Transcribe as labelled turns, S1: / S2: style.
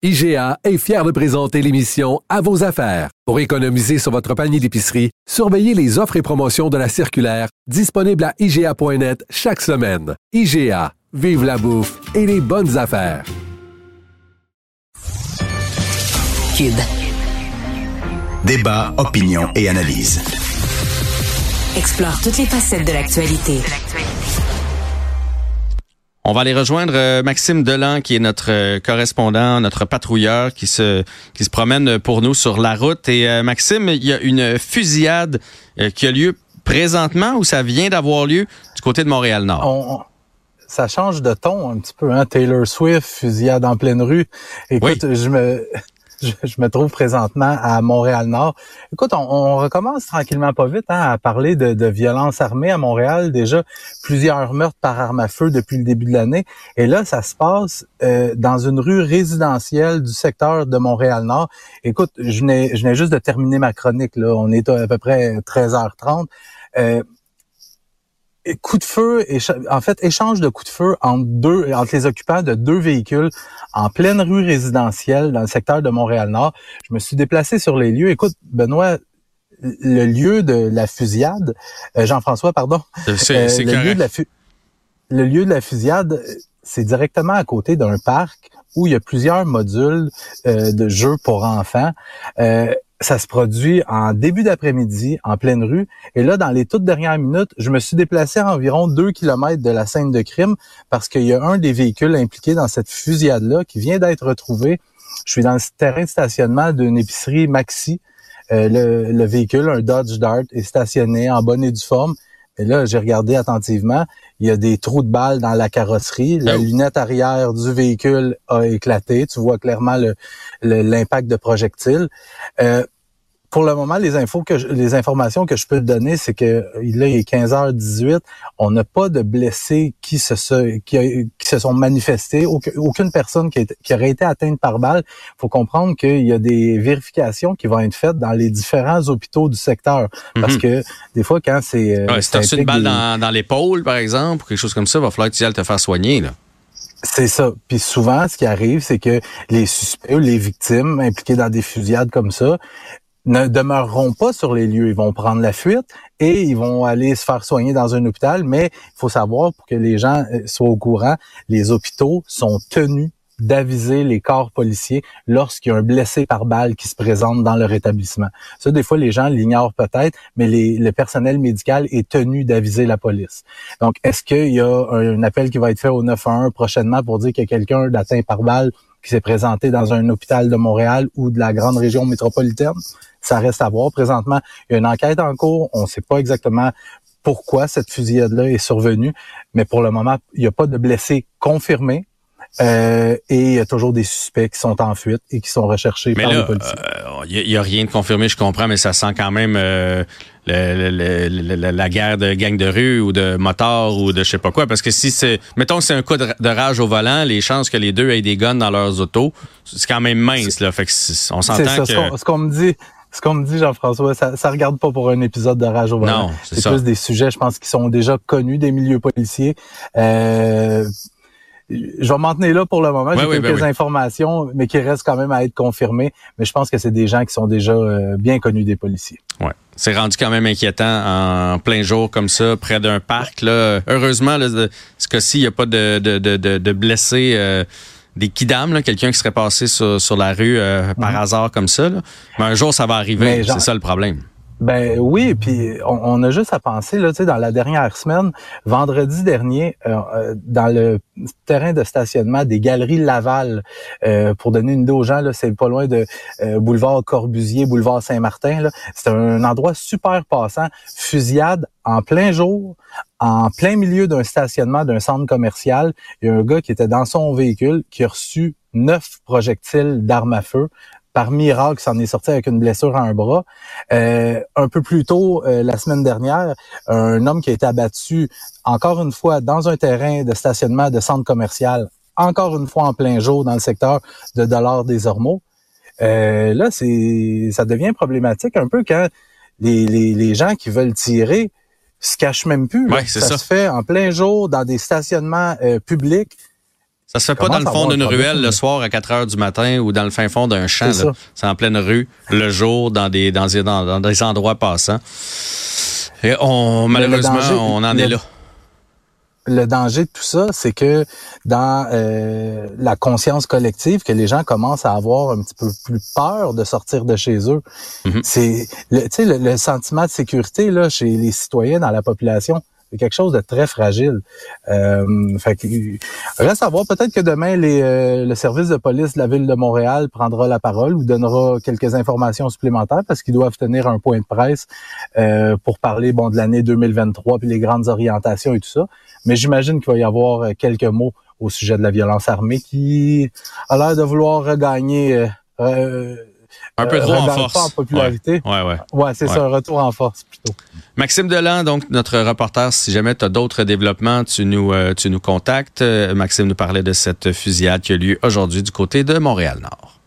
S1: IGA est fier de présenter l'émission À vos affaires. Pour économiser sur votre panier d'épicerie, surveillez les offres et promotions de la circulaire disponible à IGA.net chaque semaine. IGA, vive la bouffe et les bonnes affaires.
S2: Débat, opinion et analyse.
S3: Explore toutes les facettes de l'actualité.
S4: On va aller rejoindre euh, Maxime Delan, qui est notre euh, correspondant, notre patrouilleur, qui se qui se promène pour nous sur la route. Et euh, Maxime, il y a une fusillade qui a lieu présentement ou ça vient d'avoir lieu du côté de Montréal-Nord?
S5: ça change de ton un petit peu, hein? Taylor Swift, fusillade en pleine rue. Écoute, je me je, me trouve présentement à Montréal-Nord. Écoute, on, recommence tranquillement pas vite hein, à parler de, de violence armée à Montréal. Déjà, plusieurs meurtres par arme à feu depuis le début de l'année. Et là, ça se passe euh, dans une rue résidentielle du secteur de Montréal-Nord. Écoute, je venais, je juste de terminer ma chronique. Là. On est à peu près 13h30. Euh, coup de feu, en fait, échange de coups de feu entre deux, entre les occupants de deux véhicules en pleine rue résidentielle dans le secteur de Montréal-Nord. Je me suis déplacé sur les lieux. Écoute, Benoît, le lieu de la fusillade, euh, Jean-François, pardon,
S4: c'est, euh,
S5: le, lieu de la le lieu de la fusillade, c'est directement à côté d'un parc où il y a plusieurs modules euh, de jeux pour enfants ça se produit en début d'après-midi, en pleine rue. Et là, dans les toutes dernières minutes, je me suis déplacé à environ deux kilomètres de la scène de crime parce qu'il y a un des véhicules impliqués dans cette fusillade-là qui vient d'être retrouvé. Je suis dans le terrain de stationnement d'une épicerie Maxi. Euh, le, véhicule, un Dodge Dart, est stationné en bonne et due forme. Et là, j'ai regardé attentivement. Il y a des trous de balles dans la carrosserie. La oh. lunette arrière du véhicule a éclaté. Tu vois clairement l'impact de projectiles. Euh, pour le moment, les infos que les informations que je peux te donner, c'est que là, il est 15h18. On n'a pas de blessés qui se, qui, se sont manifestés. Aucune personne qui, qui, aurait été atteinte par balle. Il faut comprendre qu'il y a des vérifications qui vont être faites dans les différents hôpitaux du secteur. Parce mhm. que des fois, quand c'est...
S4: Euh, si tu une balle dans, dans l'épaule, par exemple, ou quelque chose comme ça, il va falloir que tu ailles te faire soigner. Là.
S5: C'est ça. Puis souvent, ce qui arrive, c'est que les suspects ou les victimes impliquées dans des fusillades comme ça ne demeureront pas sur les lieux. Ils vont prendre la fuite et ils vont aller se faire soigner dans un hôpital. Mais il faut savoir, pour que les gens euh, soient au courant, les hôpitaux sont tenus d'aviser les corps policiers lorsqu'il y a un blessé par balle qui se présente dans leur établissement. Ça, des fois, les gens l'ignorent peut-être, mais le personnel médical est tenu d'aviser la police. Donc, est-ce qu'il y a un appel qui va être fait au 911 prochainement pour dire qu'il y a quelqu'un d'atteint par balle qui s'est présenté dans un hôpital de Montréal ou de la grande région métropolitaine? Ça reste à voir. Présentement, il y a une enquête en cours. On ne sait pas exactement pourquoi cette fusillade-là est survenue, mais pour le moment, il n'y a pas de blessés confirmés. Euh, et il y a toujours des suspects qui sont en fuite et qui sont recherchés par les policiers.
S4: Il euh, n'y a, rien de confirmé, je comprends, mais ça sent quand même euh, la guerre de gang de rue ou de motards ou de je sais pas quoi. Parce que si c'est, mettons que c'est un coup de, rage au volant, les chances que les deux aient des guns dans leurs autos, c'est quand même mince. Là. Fait que on s'entend que...
S5: Ce qu'on me dit, ce qu'on me dit, Jean-François, ça, ça regarde pas pour un épisode de rage au volant.
S4: Non,
S5: c'est plus des sujets, je pense, qui sont déjà connus des milieux policiers. Euh, je vais m'en tenir là pour le moment. J'ai ben quelques informations, mais qui restent quand même à être confirmées. Mais je pense que c'est des gens qui sont déjà euh, bien connus des policiers.
S4: Ouais. C'est rendu quand même inquiétant en plein jour comme ça, près d'un parc. Là. Heureusement, là, ce cas-ci, il n'y a pas de, de, de, de blessés. Euh, des kidams, quelqu'un qui serait passé sur, la rue euh, par mhm. hasard comme ça. Mais un jour, ça va arriver. C'est ça le problème.
S5: Ben oui, puis on, a juste à penser là, tu sais, dans la dernière semaine, vendredi dernier, euh, euh, dans le terrain de stationnement des Galeries Laval, euh, pour donner une idée aux gens, là, c'est pas loin de boulevard Corbusier, boulevard Saint-Martin. C'est un endroit super passant, fusillade en plein jour, en plein milieu d'un stationnement d'un centre commercial. Il y a un gars qui était dans son véhicule qui a reçu neuf projectiles d'armes à feu par miracle, s'en est sorti avec une blessure à un bras. Euh, un peu plus tôt, euh, la semaine dernière, un homme qui a été abattu, encore une fois, dans un terrain de stationnement de centre commercial, encore une fois en plein jour dans le secteur de Dollars des Ormeaux. Euh, là, c'est ça devient problématique un peu quand les, les, les gens qui veulent tirer se cachent même plus.
S4: ça,
S5: ça, se fait en plein jour dans des stationnements publics
S4: ça se fait pas dans le fond d'une ruelle le soir à 4 heures du matin ou dans le fin fond d'un champ. C'est en pleine rue, le jour, dans des, dans, dans, des endroits passants. Et on, malheureusement, on en est là.
S5: Le danger de tout ça, c'est que dans euh, la conscience collective, que les gens commencent à avoir un petit peu plus peur de sortir de chez eux. Mm-hmm. C'est le, le, le sentiment de sécurité là chez les citoyens dans la population c'est quelque chose de très fragile. Euh, fait reste à voir. Peut-être que demain, les, euh, le service de police de la ville de Montréal prendra la parole ou donnera quelques informations supplémentaires parce qu'ils doivent tenir un point de presse euh, pour parler bon de l'année 2023 puis les grandes orientations et tout ça. Mais j'imagine qu'il va y avoir euh, quelques mots au sujet de la violence armée qui a l'air de vouloir regagner euh,
S4: un peu trop en force.
S5: en popularité.
S4: Ouais, ouais.
S5: Ouais, c'est ça, un retour en force plutôt.
S4: Maxime Delan, donc notre reporter, si jamais tu as d'autres développements, tu nous, euh, tu nous contactes. Euh, Maxime nous parlait de cette fusillade qui a lieu aujourd'hui du côté de Montréal-Nord.